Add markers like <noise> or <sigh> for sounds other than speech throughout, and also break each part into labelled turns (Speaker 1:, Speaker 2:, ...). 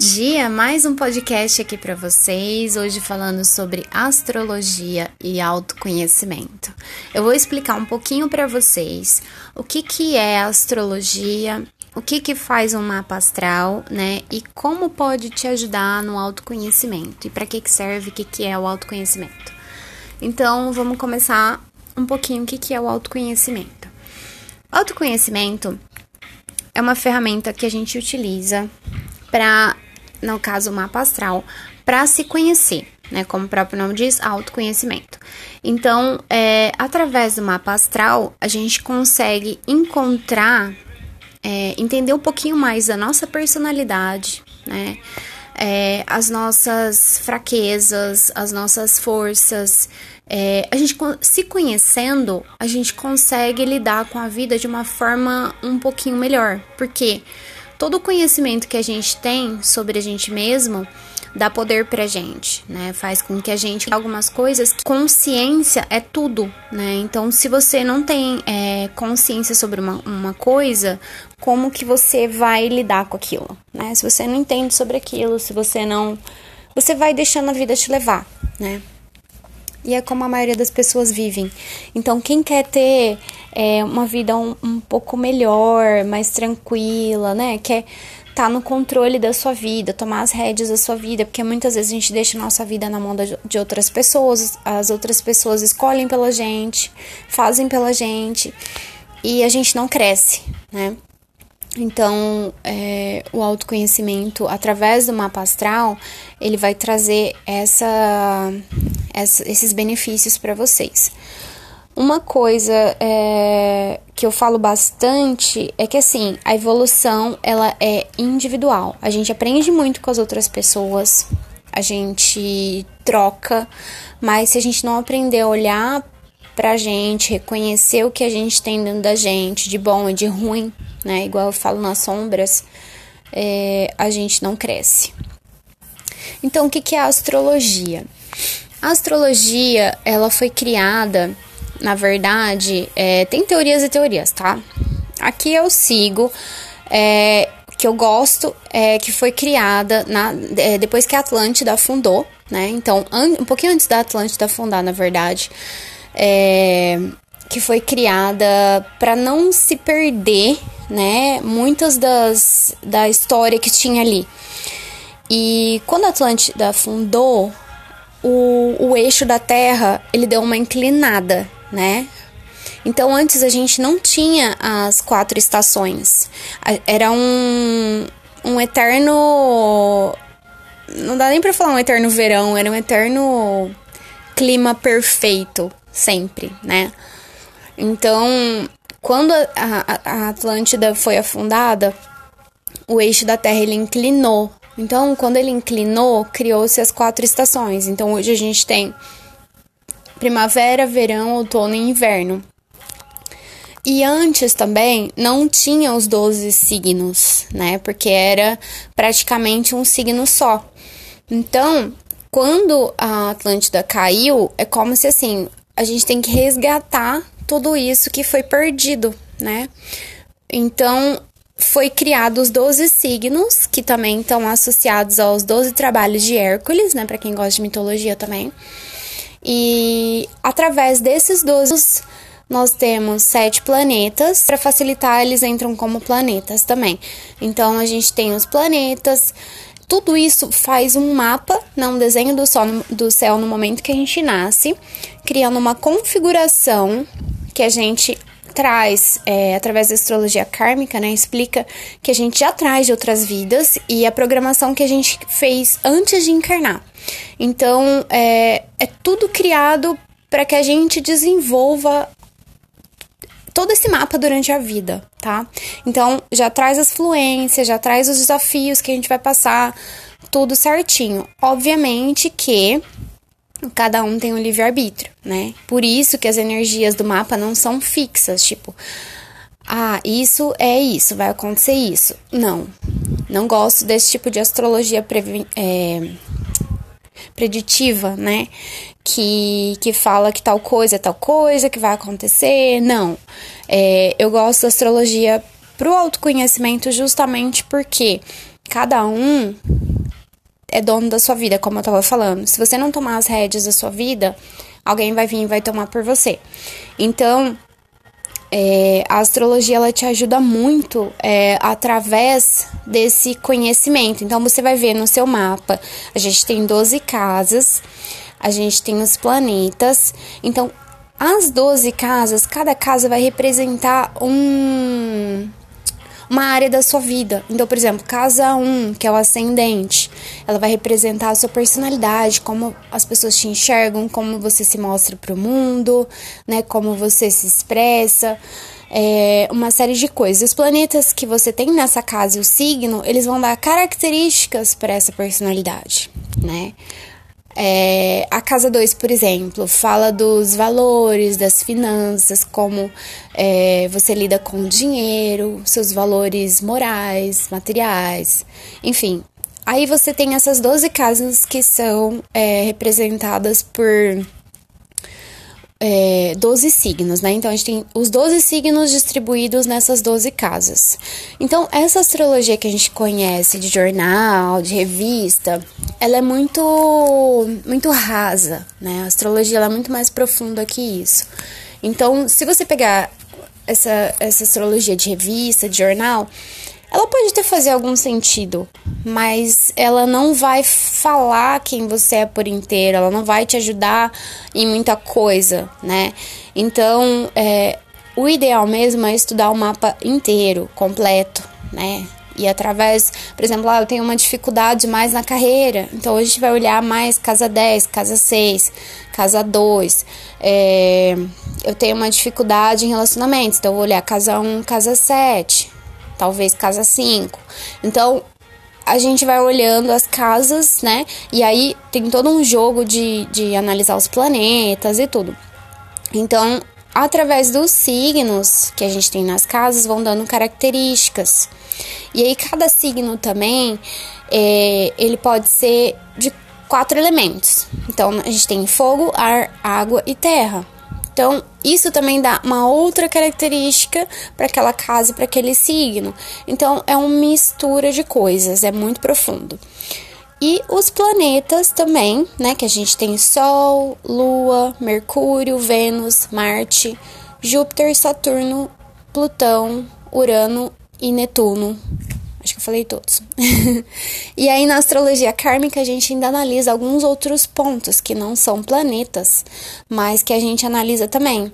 Speaker 1: dia, mais um podcast aqui para vocês. Hoje falando sobre astrologia e autoconhecimento. Eu vou explicar um pouquinho para vocês o que que é astrologia, o que que faz um mapa astral, né? E como pode te ajudar no autoconhecimento e para que que serve, o que que é o autoconhecimento. Então, vamos começar um pouquinho o que que é o autoconhecimento. Autoconhecimento é uma ferramenta que a gente utiliza para, no caso, o mapa astral, para se conhecer, né? Como o próprio nome diz, autoconhecimento. Então, é, através do mapa astral, a gente consegue encontrar, é, entender um pouquinho mais da nossa personalidade, né? É, as nossas fraquezas, as nossas forças. É, a gente se conhecendo, a gente consegue lidar com a vida de uma forma um pouquinho melhor. Porque? Todo o conhecimento que a gente tem sobre a gente mesmo dá poder pra gente, né? Faz com que a gente algumas coisas. Consciência é tudo, né? Então, se você não tem é, consciência sobre uma, uma coisa, como que você vai lidar com aquilo, né? Se você não entende sobre aquilo, se você não. Você vai deixando a vida te levar, né? E é como a maioria das pessoas vivem. Então, quem quer ter é, uma vida um, um pouco melhor, mais tranquila, né? Quer estar tá no controle da sua vida, tomar as rédeas da sua vida, porque muitas vezes a gente deixa a nossa vida na mão de outras pessoas, as outras pessoas escolhem pela gente, fazem pela gente e a gente não cresce, né? Então, é, o autoconhecimento através do mapa astral, ele vai trazer essa, essa esses benefícios para vocês. Uma coisa é, que eu falo bastante é que assim a evolução ela é individual. A gente aprende muito com as outras pessoas, a gente troca, mas se a gente não aprender a olhar pra gente, reconhecer o que a gente tem dentro da gente, de bom e de ruim, né? Igual eu falo nas sombras, é, a gente não cresce. Então, o que, que é a astrologia? A astrologia, ela foi criada, na verdade, é, tem teorias e teorias, tá? Aqui eu sigo, é, que eu gosto, é, que foi criada na, é, depois que a Atlântida afundou, né? Então, um pouquinho antes da Atlântida afundar, na verdade, é, que foi criada para não se perder, né, muitas das da história que tinha ali. E quando a Atlântida afundou, o, o eixo da Terra ele deu uma inclinada, né? Então antes a gente não tinha as quatro estações. Era um, um eterno. Não dá nem pra falar um eterno verão, era um eterno clima perfeito, sempre, né? Então, quando a, a, a Atlântida foi afundada, o eixo da Terra ele inclinou. Então, quando ele inclinou, criou-se as quatro estações. Então, hoje a gente tem primavera, verão, outono e inverno. E antes também não tinha os 12 signos, né? Porque era praticamente um signo só. Então, quando a Atlântida caiu, é como se assim, a gente tem que resgatar tudo isso que foi perdido, né? Então, foi criado os 12 signos, que também estão associados aos 12 trabalhos de Hércules, né, para quem gosta de mitologia também. E através desses 12 nós temos sete planetas. Para facilitar, eles entram como planetas também. Então a gente tem os planetas. Tudo isso faz um mapa, né, um desenho do, sol, do céu no momento que a gente nasce, criando uma configuração que a gente traz é, através da astrologia kármica, né? Explica que a gente já traz de outras vidas e a programação que a gente fez antes de encarnar. Então é, é tudo criado para que a gente desenvolva todo esse mapa durante a vida, tá? Então já traz as fluências, já traz os desafios que a gente vai passar, tudo certinho. Obviamente que cada um tem um livre-arbítrio, né? Por isso que as energias do mapa não são fixas, tipo, ah, isso é isso, vai acontecer isso. Não, não gosto desse tipo de astrologia é, preditiva, né? Que, que fala que tal coisa é tal coisa, que vai acontecer. Não, é, eu gosto da astrologia pro autoconhecimento justamente porque cada um é dono da sua vida, como eu tava falando. Se você não tomar as rédeas da sua vida, alguém vai vir e vai tomar por você. Então, é, a astrologia ela te ajuda muito é, através desse conhecimento. Então você vai ver no seu mapa, a gente tem 12 casas, a gente tem os planetas. Então, as 12 casas, cada casa vai representar um uma área da sua vida. Então, por exemplo, casa 1, que é o ascendente, ela vai representar a sua personalidade, como as pessoas te enxergam, como você se mostra para o mundo, né, como você se expressa. É, uma série de coisas. Os planetas que você tem nessa casa e o signo, eles vão dar características para essa personalidade, né? É, a casa 2, por exemplo, fala dos valores, das finanças, como é, você lida com o dinheiro, seus valores morais, materiais, enfim. Aí você tem essas 12 casas que são é, representadas por é, 12 signos, né? Então a gente tem os 12 signos distribuídos nessas 12 casas. Então, essa astrologia que a gente conhece de jornal, de revista, ela é muito muito rasa, né? A astrologia é muito mais profunda que isso. Então, se você pegar essa, essa astrologia de revista, de jornal, ela pode até fazer algum sentido, mas ela não vai falar quem você é por inteiro, ela não vai te ajudar em muita coisa, né? Então, é, o ideal mesmo é estudar o mapa inteiro, completo, né? E através, por exemplo, ah, eu tenho uma dificuldade mais na carreira, então a gente vai olhar mais casa 10, casa 6, casa 2. É, eu tenho uma dificuldade em relacionamentos, então eu vou olhar casa 1, casa 7 talvez casa 5. Então, a gente vai olhando as casas, né? E aí tem todo um jogo de, de analisar os planetas e tudo. Então, através dos signos que a gente tem nas casas, vão dando características. E aí, cada signo também, é, ele pode ser de quatro elementos. Então, a gente tem fogo, ar, água e terra. Então, isso também dá uma outra característica para aquela casa, para aquele signo. Então, é uma mistura de coisas, é muito profundo. E os planetas também, né? Que a gente tem Sol, Lua, Mercúrio, Vênus, Marte, Júpiter, Saturno, Plutão, Urano e Netuno. Acho que eu falei todos. <laughs> e aí, na astrologia kármica, a gente ainda analisa alguns outros pontos que não são planetas, mas que a gente analisa também,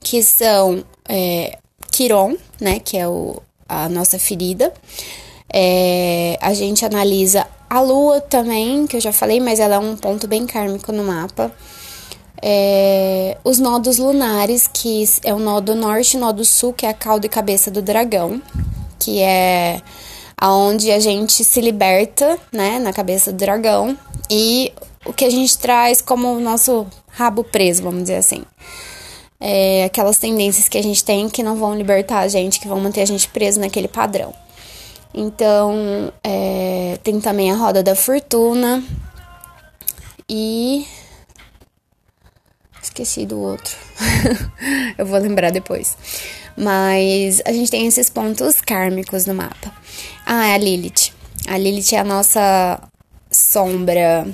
Speaker 1: que são é, Quiron, né, que é o, a nossa ferida. É, a gente analisa a lua também, que eu já falei, mas ela é um ponto bem kármico no mapa. É, os nodos lunares, que é o nodo norte e o nodo sul, que é a cauda e cabeça do dragão que é aonde a gente se liberta, né, na cabeça do dragão e o que a gente traz como o nosso rabo preso, vamos dizer assim. É, aquelas tendências que a gente tem que não vão libertar a gente, que vão manter a gente preso naquele padrão. Então, é, tem também a roda da fortuna e. Esqueci do outro. <laughs> Eu vou lembrar depois. Mas a gente tem esses pontos kármicos no mapa. Ah, é a Lilith. A Lilith é a nossa sombra.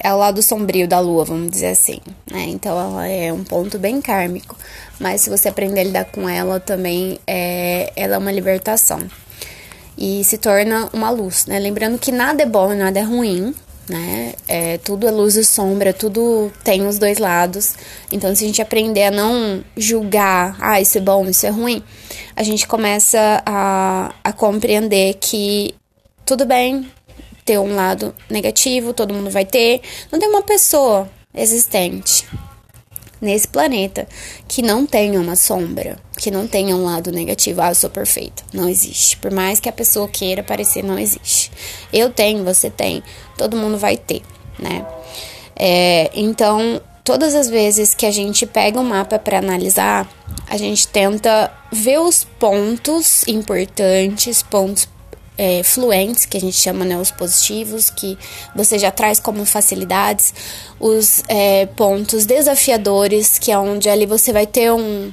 Speaker 1: É o lado sombrio da lua, vamos dizer assim, né? Então ela é um ponto bem kármico. Mas se você aprender a lidar com ela também, é, ela é uma libertação. E se torna uma luz, né? Lembrando que nada é bom e nada é ruim, né? É, tudo é luz e sombra, tudo tem os dois lados. Então, se a gente aprender a não julgar, ah, isso é bom, isso é ruim, a gente começa a, a compreender que tudo bem ter um lado negativo, todo mundo vai ter. Não tem uma pessoa existente nesse planeta que não tenha uma sombra, que não tenha um lado negativo. Ah, eu sou perfeita. Não existe. Por mais que a pessoa queira parecer, não existe. Eu tenho, você tem, todo mundo vai ter, né? É, então, todas as vezes que a gente pega um mapa para analisar, a gente tenta ver os pontos importantes, pontos é, fluentes, que a gente chama né, os positivos, que você já traz como facilidades, os é, pontos desafiadores, que é onde ali você vai ter um,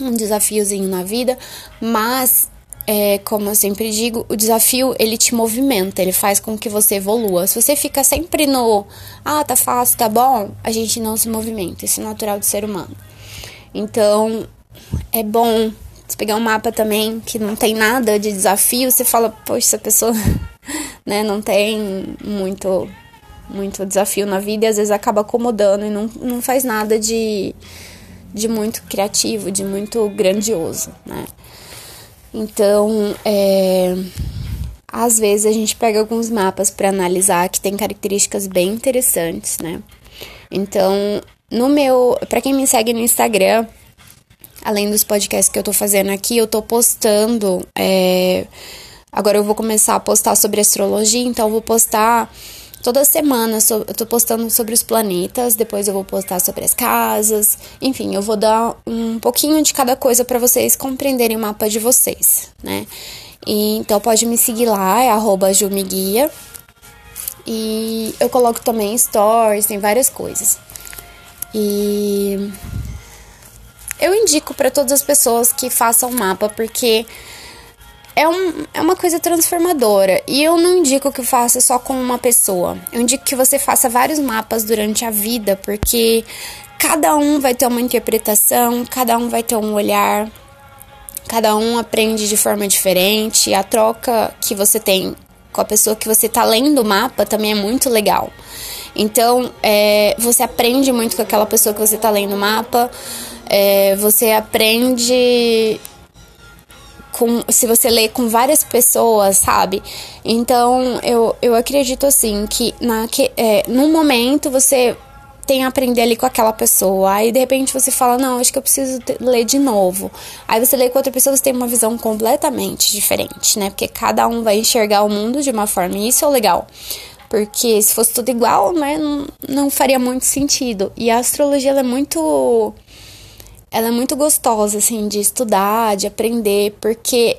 Speaker 1: um desafiozinho na vida, mas é, como eu sempre digo, o desafio ele te movimenta, ele faz com que você evolua. Se você fica sempre no ah, tá fácil, tá bom, a gente não se movimenta. Isso é natural do ser humano. Então, é bom você pegar um mapa também que não tem nada de desafio, você fala, poxa, essa pessoa <laughs> né, não tem muito muito desafio na vida e às vezes acaba acomodando e não, não faz nada de, de muito criativo, de muito grandioso, né? Então, é, às vezes a gente pega alguns mapas para analisar que tem características bem interessantes, né? Então, no meu, para quem me segue no Instagram, além dos podcasts que eu tô fazendo aqui, eu tô postando. É, agora eu vou começar a postar sobre astrologia, então eu vou postar toda semana eu tô postando sobre os planetas, depois eu vou postar sobre as casas, enfim, eu vou dar um pouquinho de cada coisa para vocês compreenderem o mapa de vocês, né? E, então pode me seguir lá, é arroba Jumiguia. E eu coloco também stories, tem várias coisas. E eu indico para todas as pessoas que façam mapa, porque é, um, é uma coisa transformadora. E eu não indico que faça só com uma pessoa. Eu indico que você faça vários mapas durante a vida, porque cada um vai ter uma interpretação, cada um vai ter um olhar, cada um aprende de forma diferente. A troca que você tem com a pessoa que você tá lendo o mapa também é muito legal. Então, é, você aprende muito com aquela pessoa que você tá lendo o mapa, é, você aprende com, se você lê com várias pessoas, sabe? Então, eu, eu acredito assim que na, que, é, num momento você tem a aprender ali com aquela pessoa. Aí de repente você fala, não, acho que eu preciso ler de novo. Aí você lê com outra pessoa, você tem uma visão completamente diferente, né? Porque cada um vai enxergar o mundo de uma forma, e isso é legal. Porque se fosse tudo igual, né, não, não faria muito sentido. E a astrologia é muito ela é muito gostosa, assim, de estudar, de aprender, porque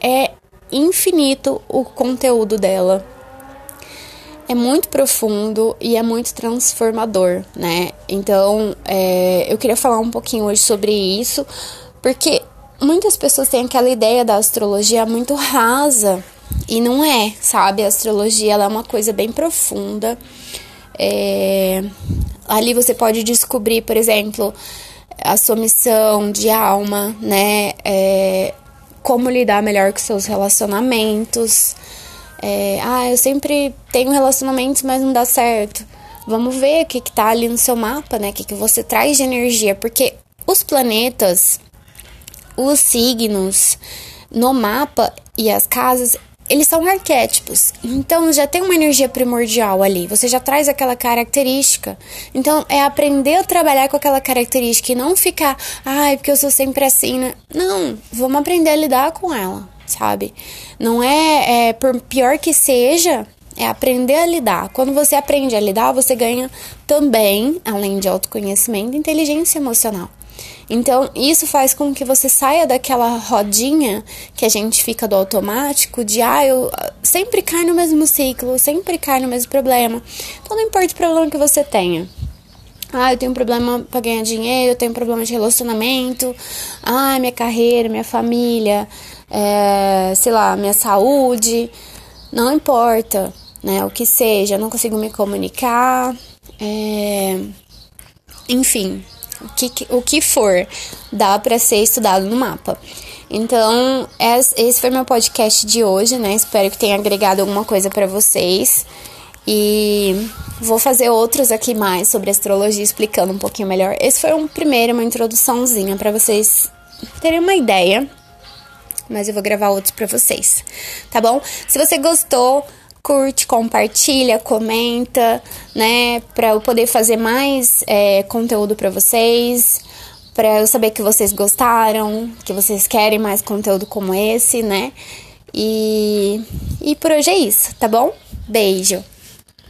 Speaker 1: é infinito o conteúdo dela. É muito profundo e é muito transformador, né? Então, é, eu queria falar um pouquinho hoje sobre isso, porque muitas pessoas têm aquela ideia da astrologia muito rasa e não é, sabe? A astrologia é uma coisa bem profunda. É, ali você pode descobrir, por exemplo, a sua missão de alma, né? É, como lidar melhor com seus relacionamentos. É, ah, eu sempre tenho relacionamentos, mas não dá certo. Vamos ver o que, que tá ali no seu mapa, né? O que, que você traz de energia. Porque os planetas, os signos no mapa e as casas, eles são arquétipos. Então já tem uma energia primordial ali. Você já traz aquela característica. Então é aprender a trabalhar com aquela característica e não ficar, ai, porque eu sou sempre assim. Né? Não, vamos aprender a lidar com ela, sabe? Não é, é por pior que seja, é aprender a lidar. Quando você aprende a lidar, você ganha também, além de autoconhecimento, inteligência emocional. Então, isso faz com que você saia daquela rodinha que a gente fica do automático, de ah, eu sempre cai no mesmo ciclo, sempre cai no mesmo problema. Então, não importa o problema que você tenha. Ah, eu tenho problema para ganhar dinheiro, eu tenho problema de relacionamento, ah, minha carreira, minha família, é, sei lá, minha saúde. Não importa, né? O que seja, eu não consigo me comunicar. É, enfim, o que, o que for, dá para ser estudado no mapa. Então, esse foi meu podcast de hoje, né? Espero que tenha agregado alguma coisa para vocês. E vou fazer outros aqui mais sobre astrologia, explicando um pouquinho melhor. Esse foi um primeiro, uma introduçãozinha para vocês terem uma ideia. Mas eu vou gravar outros para vocês, tá bom? Se você gostou, curte, compartilha, comenta, né? Para eu poder fazer mais é, conteúdo para vocês, para eu saber que vocês gostaram, que vocês querem mais conteúdo como esse, né? E, e por hoje é isso, tá bom? Beijo!